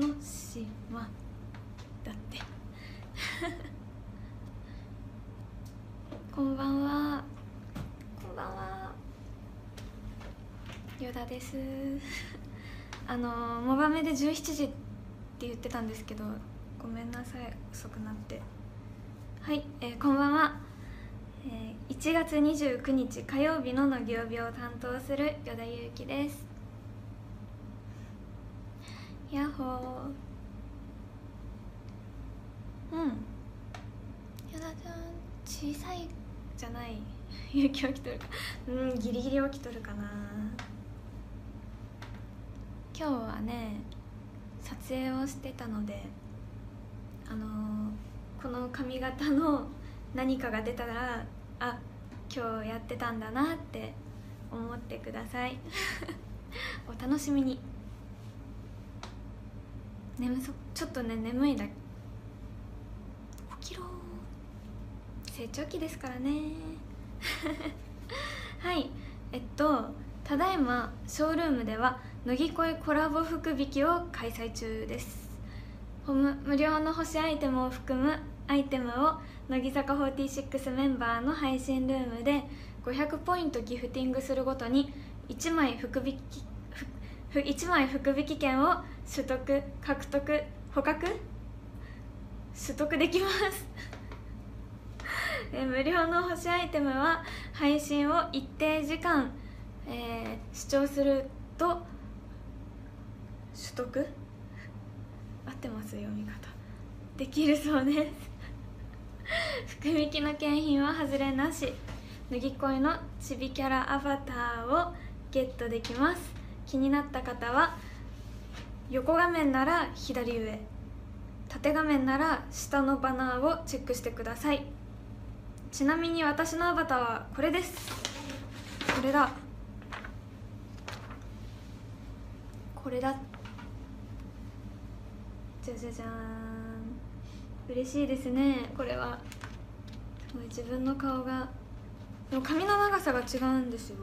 の島だって。こんばんは。こんばんは。ヨダです。あのモバメで17時って言ってたんですけどごめんなさい。遅くなって。はい、えーこんばんは、えー1月29日火曜日ののぎ曜日を担当する依田祐希ですやっほー。うん。依田ちゃん小さいじゃない。勇気起きとるか。うんギリギリ起きとるかな。今日はね撮影をしてたのであのーこの髪型の何かが出たらあ今日やってたんだなって思ってください。お楽しみに。眠そちょっとね眠いだ起きろ成長期ですからね。はい。えっとただいまショールームでは乃木恋コラボ福引きを開催中です。無料の星アイテムを含むアイテムを乃木坂46メンバーの配信ルームで500ポイントギフティングするごとに1枚福引き1枚福引券を取得獲得捕獲？取得できます。え無料の星アイテムは配信を一定時間、えー視聴すると取得？合ってます読み方。できるそうです。福引きの景品は外れなし。脱ぎ恋のちびキャラアバターをゲットできます。気になった方は横画面なら左上縦画面なら下のバナーをチェックしてください。ちなみに私のアバターはこれです。これだ。これだ。じゃじゃじゃーん。嬉しいですね。これは。すごい自分の顔がでも髪の長さが違うんですよ。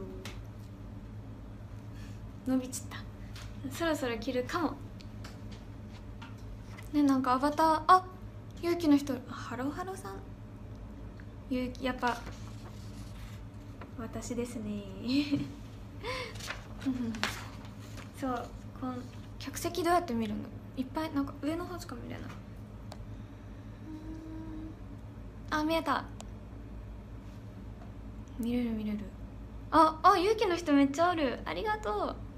伸びちった。そろそろ切るかも。ねなんかアバター。あ祐希の人。ハローハローさん。祐希やっぱ。私ですね。う んそう。この客席どうやって見るの？いっぱいなんか上の方しか見れない。あ見えた。見れる見れる。ああ勇気の人めっちゃおる。ありがとう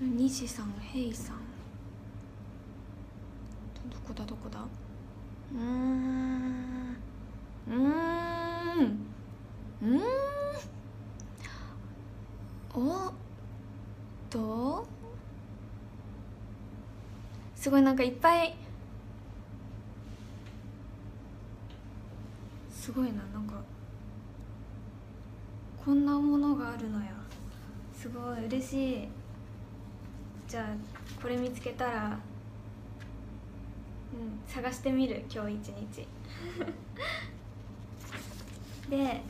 西さんヘイさん。どこだどこだ？うーん。うーん。うーん。おっと。すごいなんかいっぱい。すごいな。なんかこんなものがあるのや。すごい嬉しい。じゃあこれ見つけたらうん探してみる。今日一日。で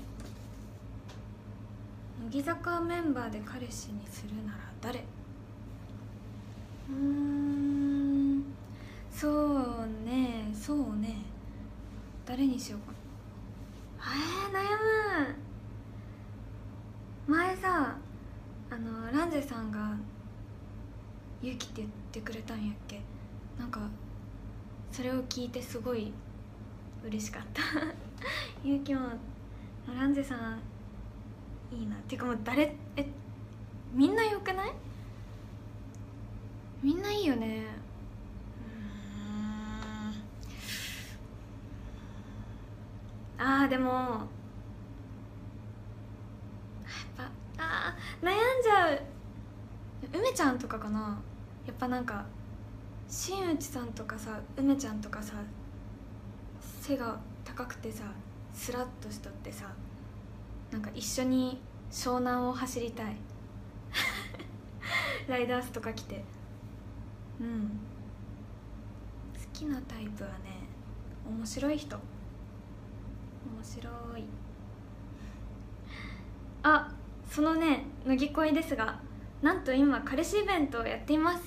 乃木坂メンバーで彼氏にするなら誰？うん。そうね。そうね。誰にしようかな。えー、悩む。前さあのランゼさんが「勇気」って言ってくれたんやっけ？なんかそれを聞いてすごい嬉しかった。勇気もランゼさんいいなっていうかもう誰えみんなよくない？みんないいよね。うん。あーでもやっぱあー悩んじゃう梅ちゃんとかかな？やっぱなんか新内さんとかさ梅ちゃんとかさ背が高くてさスラッとしとってさなんか一緒に湘南を走りたい。ライダースとか着て。うん。好きなタイプはね面白い人。面白い。あそのね乃木恋ですが。なんと今彼氏イベントをやっています。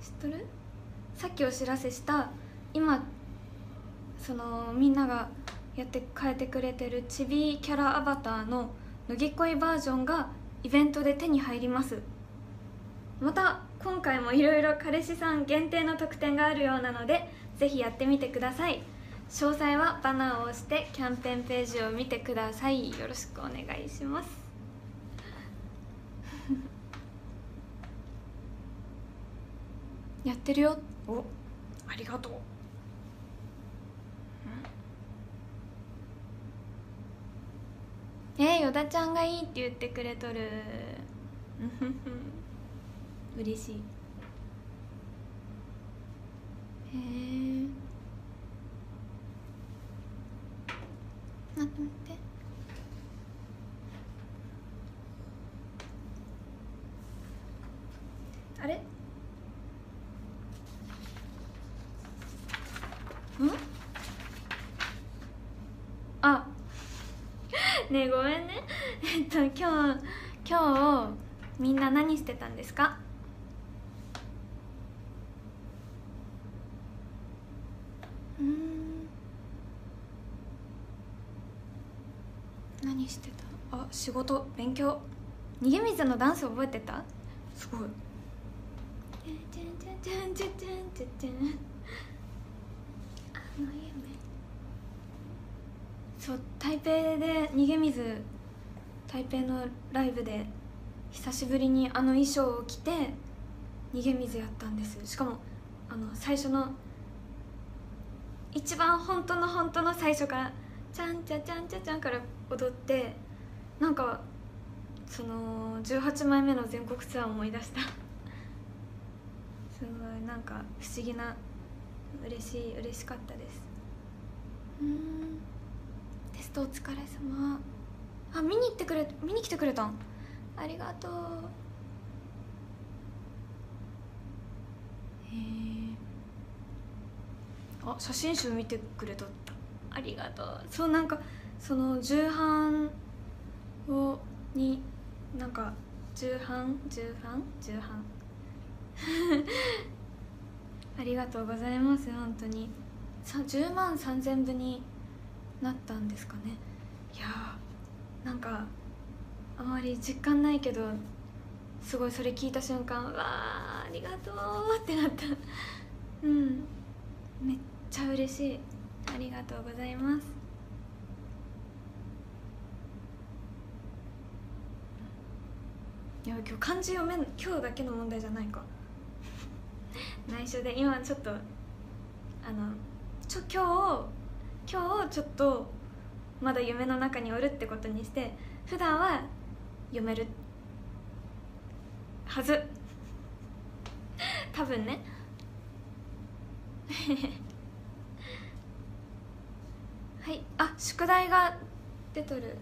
知っとる？さっきお知らせした今そのみんながやって変えてくれてるチビキャラアバターの乃木恋バージョンがイベントで手に入ります。また今回もいろいろ彼氏さん限定の特典があるようなのでぜひやってみてください。詳細はバナーを押してキャンペーンページを見てください。よろしくお願いします。やってるよ。おありがとう。えー、よだちゃんがいいって言ってくれとる。嬉しい。へえ待って待って。あれ？あ。ねえごめんね。えっと今日今日みんな何してたんですか？うん。何してた？あ仕事勉強。逃げ水のダンス覚えてた？すごい。あの夢そう台北で逃げ水台北のライブで久しぶりにあの衣装を着て逃げ水やったんです。しかもあの最初の一番本当の本当の最初から「ちゃんちゃちゃんちゃちゃん」から踊ってなんかその18枚目の全国ツアーを思い出した。すごいなんか不思議な嬉しい嬉しかったです。うん。テストお疲れ様。あ見に行ってくれ見に来てくれたん。ありがとう。へえあ写真集見てくれたありがとう。そうなんかその重版をになんか重版？重版？重版ありがとうございます本当に。10万3000部になったんですかね。いやーなんかあまり実感ないけどすごいそれ聞いた瞬間わあありがとうってなった。うん。めっちゃ嬉しい。ありがとうございます。いや今日漢字読めん今日だけの問題じゃないか。内緒で今ちょっとあのちょ今日今日ちょっとまだ夢の中におるってことにして普段は読めるはず。多分ね。はい。あ宿題が出とる。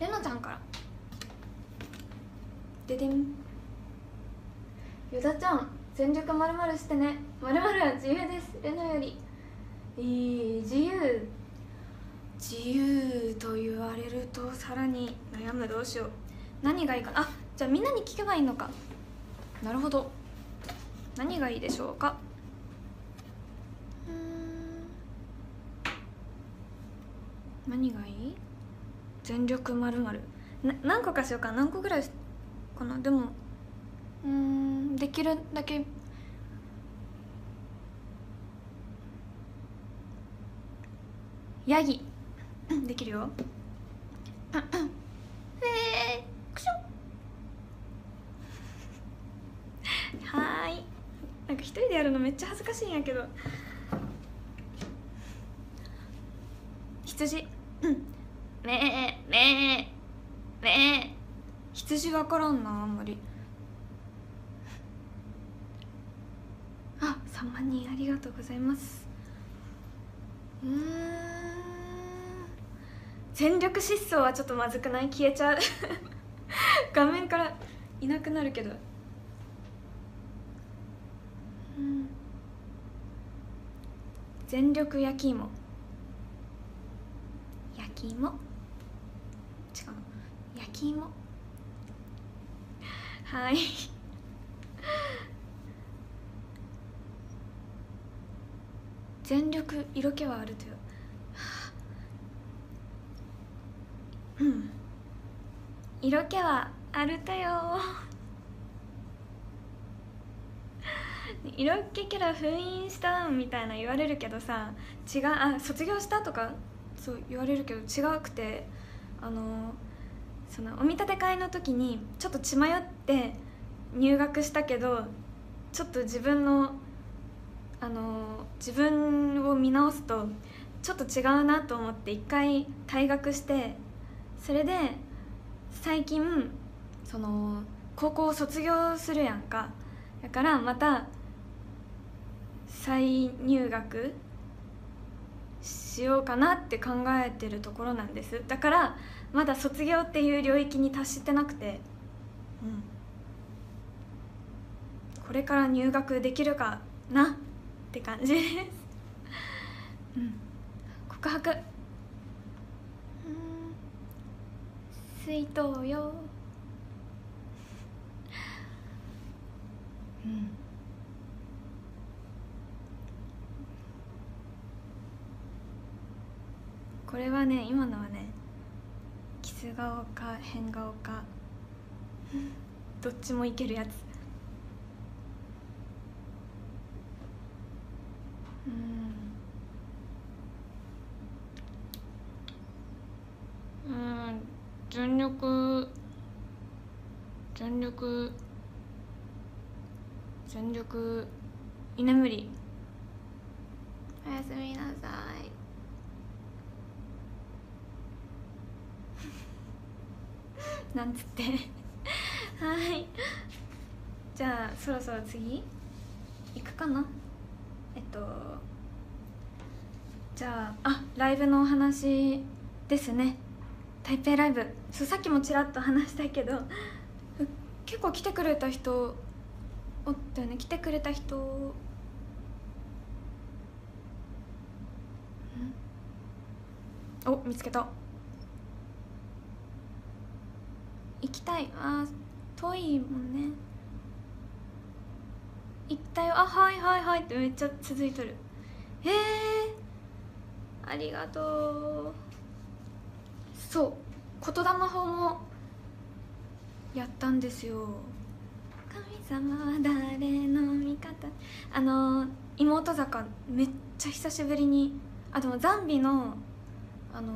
れのちゃんから。ででん。よだちゃん。全力まるまるしてね。まるまるは自由です。レノより。いい自由。自由と言われるとさらに悩むどうしよう。何がいいか。あじゃあみんなに聞けばいいのか。なるほど。何がいいでしょうか。うん何がいい？全力まるまる。何個かしようか。何個ぐらいかな。でもうんできるだけヤギ。できるよ。えー、くしょはーい。なんか一人でやるのめっちゃ恥ずかしいんやけど。羊。うん。めえめえめえ。羊分からんなあんまりあ3万人ありがとうございます。うん。全力疾走はちょっとまずくない？消えちゃう。画面からいなくなるけど。うん。全力焼き芋。焼き芋？違う。焼き芋？はい。全力色気はあるとよう。ん。色気はあるとよ。色気キャラ封印したみたいな言われるけどさ違うあ卒業したとかそう言われるけど違くてあのそのお見立て会の時にちょっと血迷って入学したけどちょっと自分のあの自分を見直すとちょっと違うなと思って一回退学してそれで最近その高校を卒業するやんか。だからまた再入学しようかなって考えてるところなんです。だからまだ卒業っていう領域に達してなくてうん。これから入学できるかなって感じです。うん。告白。うん。水筒よ。うん。これはね今のはねキス顔か変顔かどっちもいけるやつ。うん。全力全力全力居眠り。おやすみなさい。なんつって。はい。じゃあそろそろ次？行くかな？えっとじゃああライブのお話ですね。台北ライブ。そうさっきもちらっと話したけど 結構来てくれた人おったよね。来てくれた人。お見つけた。行きたい。あ遠いもんね。行ったよ。あはいはいはい。ってめっちゃ続いとる。へえありがとう。そう。言霊法もやったんですよ。神様は誰の味方。あの妹坂めっちゃ久しぶりにあでもザンビのあの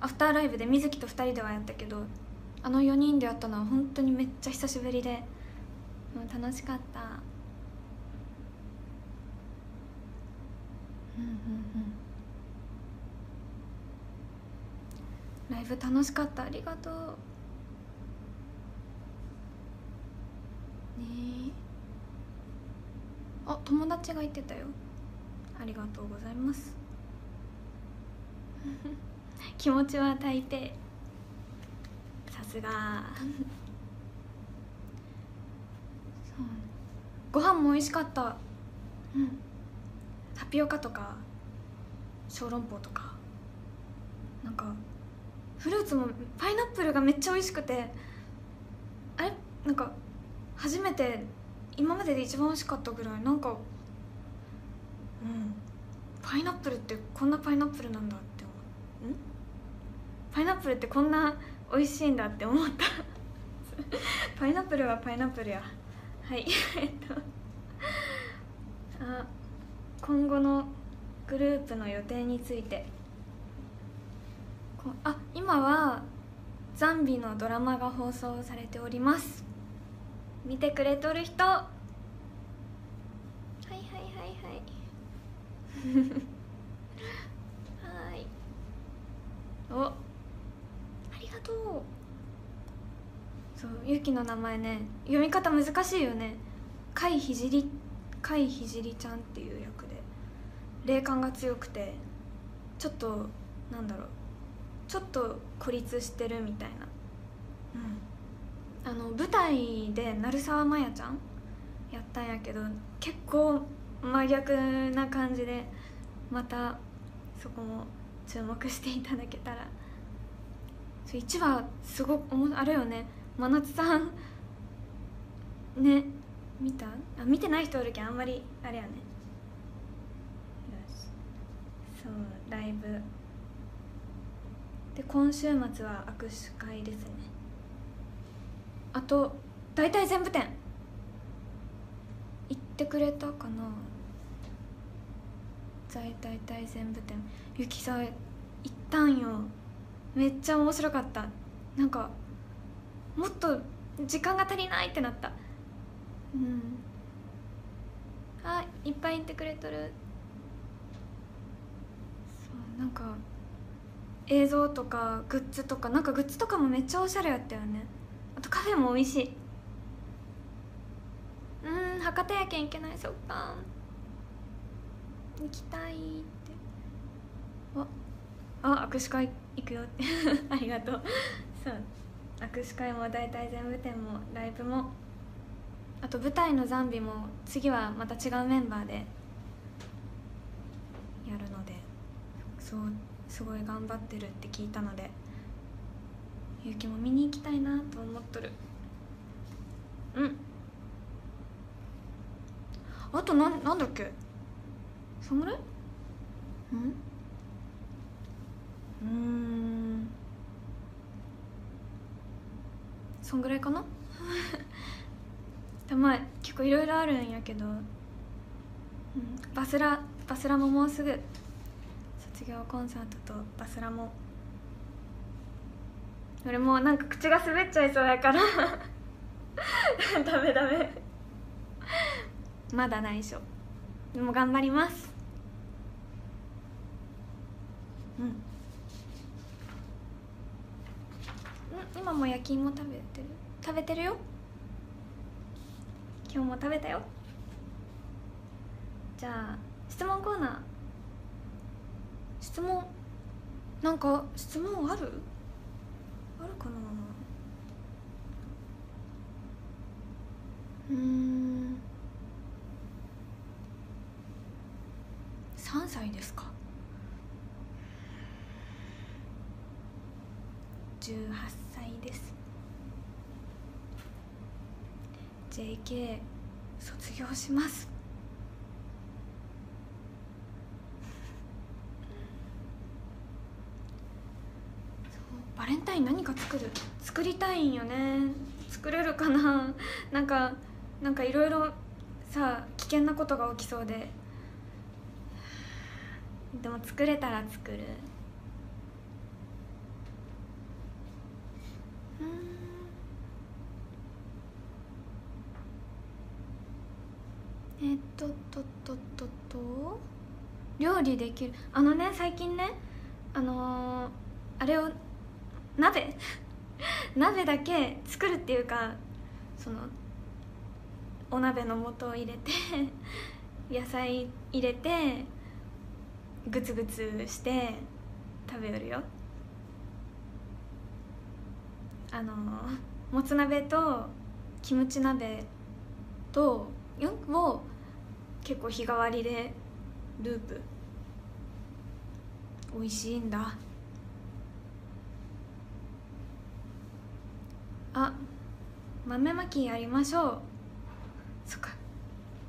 アフターライブで水木と2人ではやったけどあの4人でやったのは本当にめっちゃ久しぶりでもう楽しかった。うんうんうん。ライブ楽しかった。ありがとう。ねあ友達が言ってたよ。ありがとうございます。気持ちは台北さすが。そう。ご飯も美味しかった。うん。タピオカとか小籠包とかなんかフルーツもパイナップルがめっちゃ美味しくてあれ？なんか初めて今までで一番美味しかったぐらいなんかうんパイナップルってこんなパイナップルなんだって思う。ん？パイナップルってこんな美味しいんだって思った。パイナップルはパイナップルや。はい。えっと。あ今後のグループの予定について。あ今はザンビのドラマが放送されております。見てくれとる人。はいはいはいはい。はい。お。ありがとう。そうゆきの名前ね。読み方難しいよね。甲斐ひじり甲斐ひじりちゃんっていう役で。霊感が強くてちょっとなんだろうちょっと孤立してるみたいな。うん。あの舞台で鳴沢麻也ちゃんやったんやけど結構真逆な感じでまたそこも注目していただけたら。そう1話すごくあれよね。真夏さん。ね。見た？あ見てない人おるけんあんまりあれやね。そうライブ。で今週末は握手会ですね。あと大体全部店行ってくれたかな。大体全部店ゆきさ行ったんよ。めっちゃ面白かった。なんかもっと時間が足りないってなった。うん。あいっぱい言ってくれとる。なんか映像とかグッズとかなんかグッズとかもめっちゃおしゃれやったよね。あとカフェも美味しい。うん博多やけん行けないそっか。行きたいって。ああ握手会行くよって。ありがとう。そう。握手会も大体全部店もライブも。あと舞台のザンビも次はまた違うメンバーでやるの。そうすごい頑張ってるって聞いたのでゆうきも見に行きたいなと思っとる。うん。あとなんなんだっけ？そんぐらいうん？うん。そんぐらいかな？まあ結構いろいろあるんやけど、うん、バスラバスラももうすぐ卒業コンサートとバスラも俺もうなんか口が滑っちゃいそうやから。ダメダメ。まだ内緒でも頑張ります。うん。今も焼き芋食べてる？食べてるよ。今日も食べたよ。じゃあ質問コーナー。質問なんか質問ある？あるかな？うん。3歳ですか？18歳です。JK 卒業します。何か作る。作りたいんよね。作れるかな。なんかなんかいろいろさ危険なことが起きそうで。でも作れたら作る。うん。えっとっとっととと。料理できる。あのね最近ねあのー、あれを鍋鍋だけ作るっていうかそのお鍋の素を入れて 野菜入れてグツグツして食べよるよ。あのもつ鍋とキムチ鍋とを結構日替わりでループ。美味しいんだ。あ豆まきやりましょう。そっか。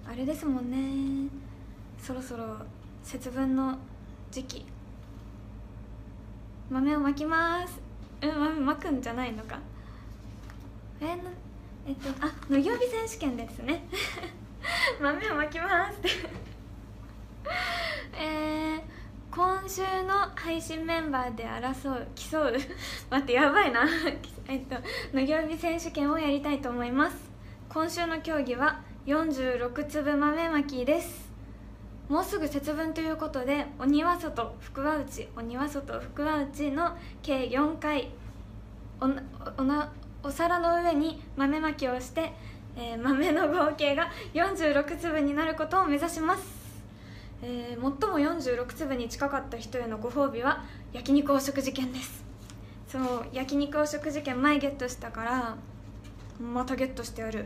あれですもんね。そろそろ節分の時期。豆をまきます。うん豆まくんじゃないのか。えー、えっとあ農業日選手権ですね。豆をまきますって。えー、今週の配信メンバーで争う競う 待ってやばいな。えっと農業日選手権をやりたいと思います。今週の競技は46粒豆まきです。もうすぐ節分ということで鬼は外福は内鬼は外福は内の計4回おおなお皿の上に豆まきをして、えー、豆の合計が46粒になることを目指します、えー、最も46粒に近かった人へのご褒美は焼肉お食事券です。そう焼肉お食事券前ゲットしたからまたゲットしてやる。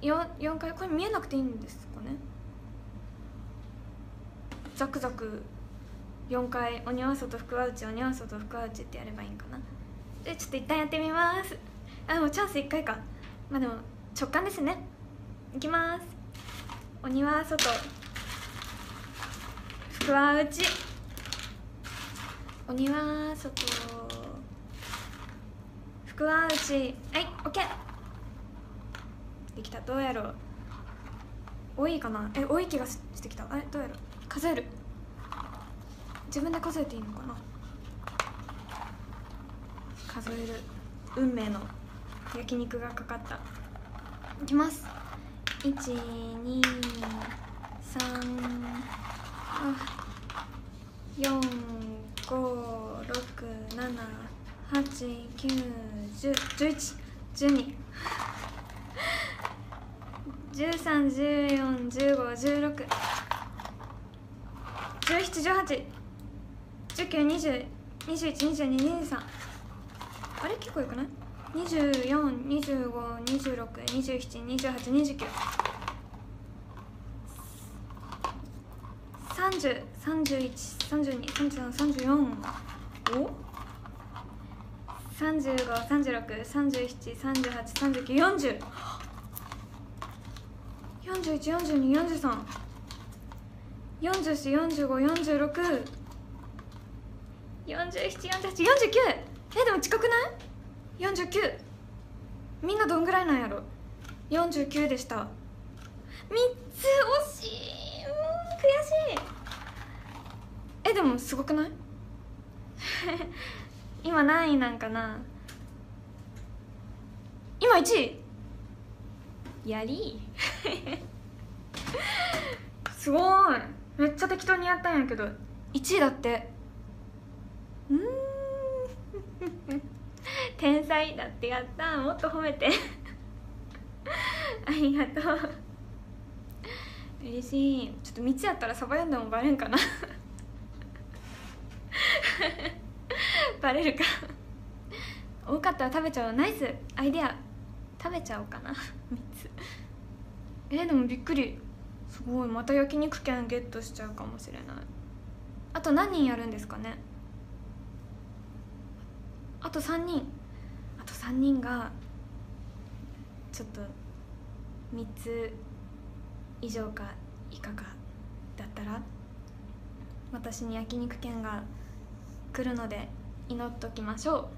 4, 4回これ見えなくていいんですかね。ザクザク4回鬼は外福は内鬼は外福は内ってやればいいんかな。でちょっと一旦やってみます。あもうチャンス1回か。まあでも直感ですね。いきます。鬼は外。福は内鬼は外。福は内はいオッケーできた。どうやろう。多いかな。え多い気がしてきた。あれどうやろう。数える。自分で数えていいのかな。数える。運命の焼肉がかかった。いきます。1 2 3 5 6 7 8 9 1 0 1 1 1 2 13 14 15 16 17 18 19 20 21 22 23あれ？結構よくない ?24、25、26、27、28、29 30、38、39、40 41、42、43 44、45、46 47、48、49えでも近くない ?49 みんなどんぐらいなんやろ？49でした。3つ惜しい。うん悔しいえでもすごくない？今何位なんかな？今1位。やり。すごい。めっちゃ適当にやったんやけど。1位だって。うん。天才だってやった。もっと褒めて。ありがとう。嬉しい。ちょっと3つやったらサバ読んでもバレんかな バレるか。多かったら食べちゃおう。ナイス。アイデア。食べちゃおうかな。3つ。えー、でもびっくり。すごい。また焼肉券ゲットしちゃうかもしれない。あと何人やるんですかね。あと3人。あと3人がちょっと3つ以上か以下かだったら私に焼肉券が来るので祈っときましょ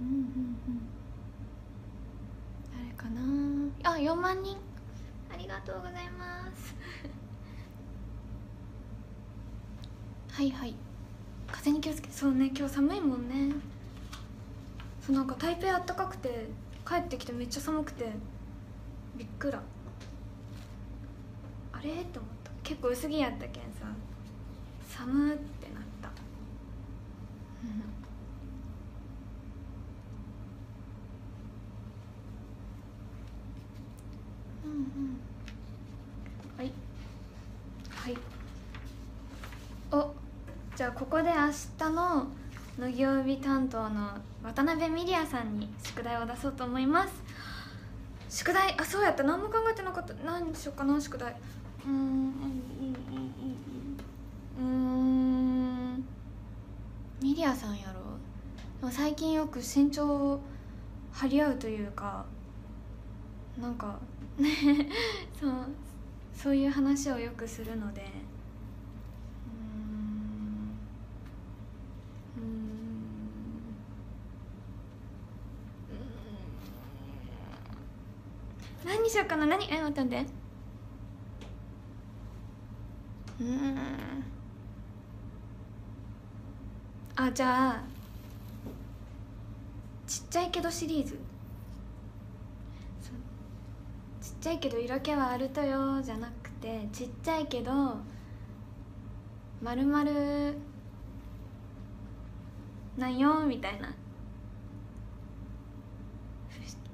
う。うんうんうん。誰かな？あ4万人。ありがとうございます。はいはい。風に気をつけそうね今日寒いもんね。そうなんか台北あったかくて帰ってきてめっちゃ寒くてびっくら。あれ？って思った結構薄着やったけんさ寒ってなった。うんうん。はい。はい。おじゃあここで明日の乃木曜日担当の渡辺美里也さんに宿題を出そうと思います。宿題あそうやった。何も考えてなかった。何しようかな宿題うんうんうんうんミリアさんやろ最近よく身長を張り合うというかなんかねそうそういう話をよくするのでうーんうん何にしようかな何え待って待ってうん。あじゃあちっちゃいけどシリーズ。ちっちゃいけど色気はあるとよじゃなくてちっちゃいけどまるまるなんよみたいな。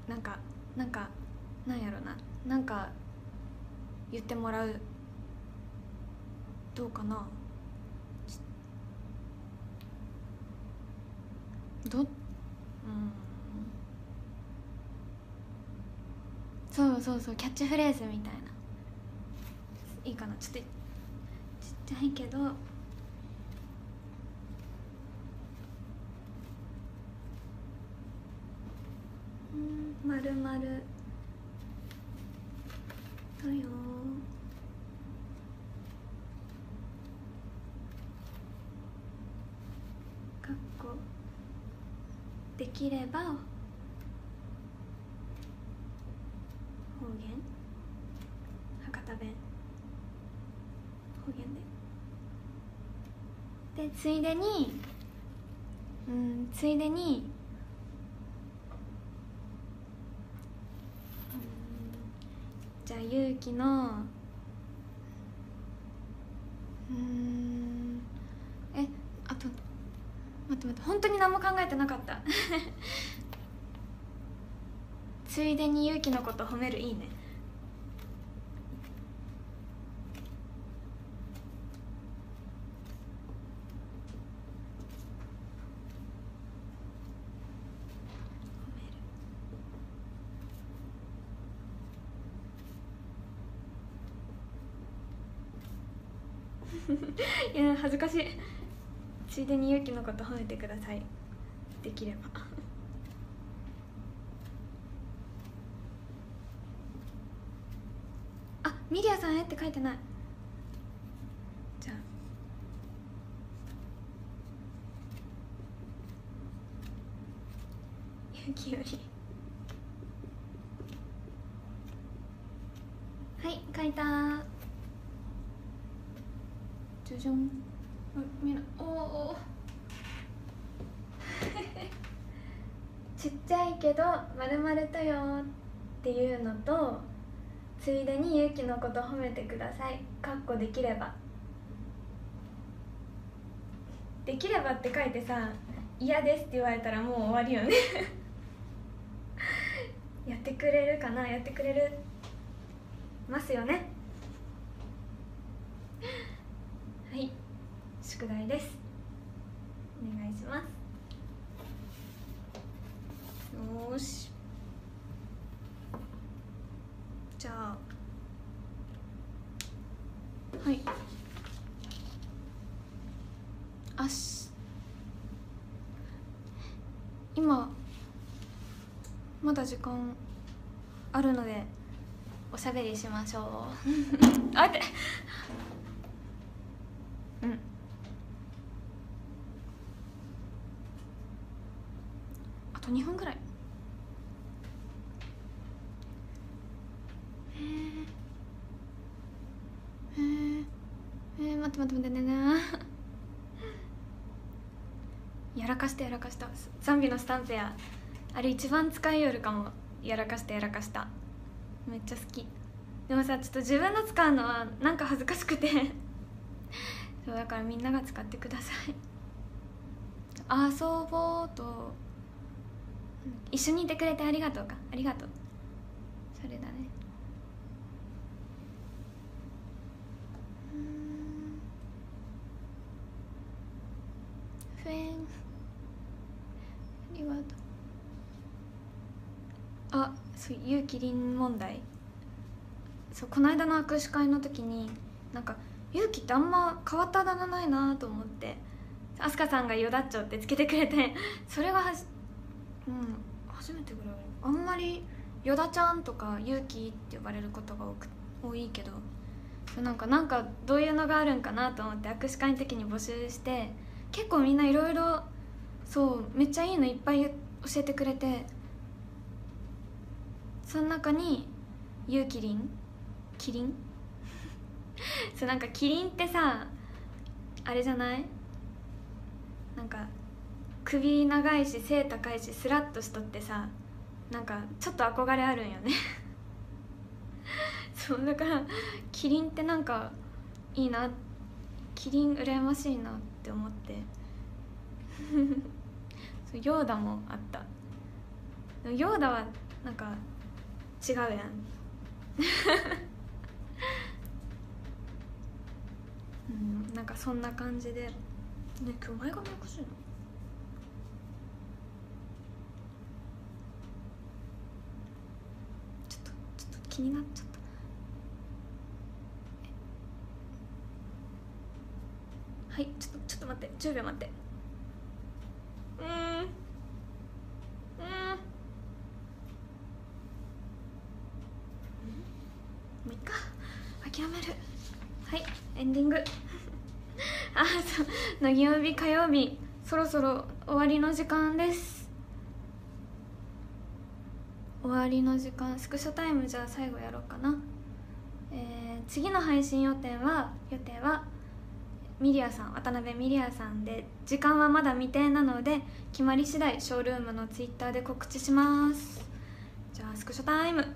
なんかなんかなんやろな。なんか言ってもらう。どうかな？どうん。そうそうそうキャッチフレーズみたいな。いいかな？ちょっとちっちゃいけど。うんまるまるだよかっこできれば方言？博多弁？方言で。でついでにうんついでにうんじゃあ勇気のうんって待って本当に何も考えてなかった。ついでに勇気のこと褒めるいいね。いや恥ずかしい。ついでに勇気のこと褒めてください。できれば。あミリアさんへって書いてない。じゃあ。勇気より。はい書いた。じゃじゃんあ見えなおおちっちゃいけどまるまるとよっていうのとついでにゆうきのこと褒めてください。かっこできれば。できればって書いてさ嫌ですって言われたらもう終わりよね。やってくれるかな？やってくれる？ますよねはい宿題です。お願いします。よーし。じゃあ。はい。あし。今まだ時間あるのでおしゃべりしましょう。あってうんあと2分ぐらいえー、えー、えー、待って待って待ってねねやらかしたやらかしたザンビのスタンプやあれ一番使いよるかもやらかしたやらかした。めっちゃ好き。でもさちょっと自分の使うのはなんか恥ずかしくて。そうだからみんなが使ってください。遊ぼうと。一緒にいてくれてありがとうか。ありがとうそれだねうんフェンありがとうあそうゆうきりん問題。そうこの間の握手会の時になんか勇気ってあんま変わったあだ名ないなと思って飛鳥さんが「よだっちょ」ってつけてくれてそれがはじうん初めてぐらい。あんまり「よだちゃん」とか「勇気」って呼ばれることが多く多いけどなんかなんかどういうのがあるんかなと思って握手会の時に募集して結構みんないろいろそうめっちゃいいのいっぱい教えてくれてその中に「ゆうきりん」「キリン」そうなんかキリンってさあれじゃない？なんか首長いし背高いしスラッとしとってさなんかちょっと憧れあるんよね。そうだからキリンってなんかいいなキリン羨ましいなって思って。そうヨーダもあった。ヨーダはなんか違うやん。うんなんかそんな感じで。ね今日前髪おかしいのちょっとちょっと気になっちゃった。はいちょっとちょっと待って10秒待って。ディング。あそう。乃木曜日？火曜日。そろそろ終わりの時間です。終わりの時間。スクショタイムじゃあ最後やろうかな。えー、次の配信予定は予定はミリアさん渡辺ミリアさんで。時間はまだ未定なので決まり次第ショールームのツイッターで告知します。じゃあスクショタイム。うん。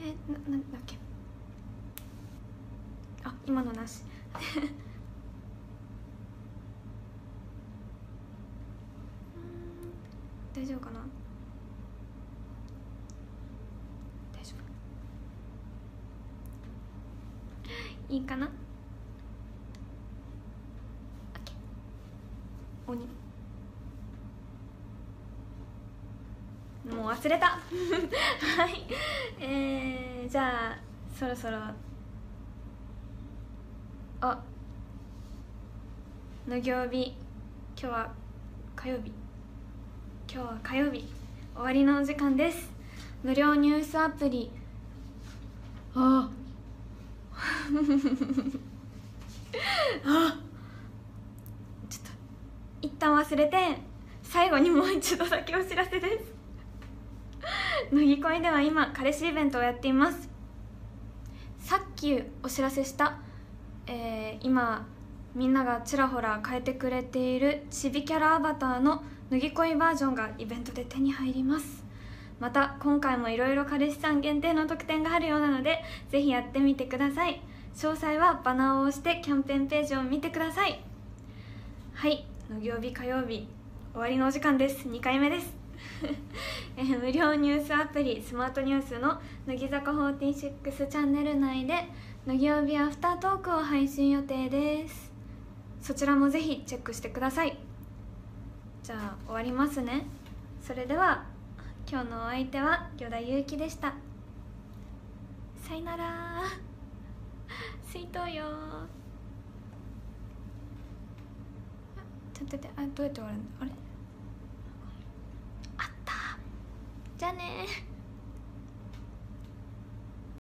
えななんだっけ？今のなし。大丈夫かな？大丈夫。いいかな？鬼。もう忘れた。はい。えー、じゃあそろそろの行日今日は火曜日。今日は火曜日。終わりのお時間です。無料ニュースアプリ。あ。あ。ちょっと一旦忘れて最後にもう一度だけお知らせです。乃木恋では今彼氏イベントをやっています。さっきお知らせしたえー、今みんながちらほら変えてくれているちびキャラアバターの脱ぎ恋バージョンがイベントで手に入ります。また今回もいろいろ彼氏さん限定の特典があるようなのでぜひやってみてください。詳細はバナーを押してキャンペーンページを見てください。はい。の曜日火曜日終わりのお時間です。2回目です。え無料ニュースアプリスマートニュースの乃木坂46チャンネル内で乃木曜日アフタートークを配信予定です。そちらもぜひチェックしてください。じゃあ終わりますね。それでは今日のお相手は依田祐希でした。さよなら。水筒よ。ちょっと待ってあどうやって終わるの？あれ？あった。じゃあね。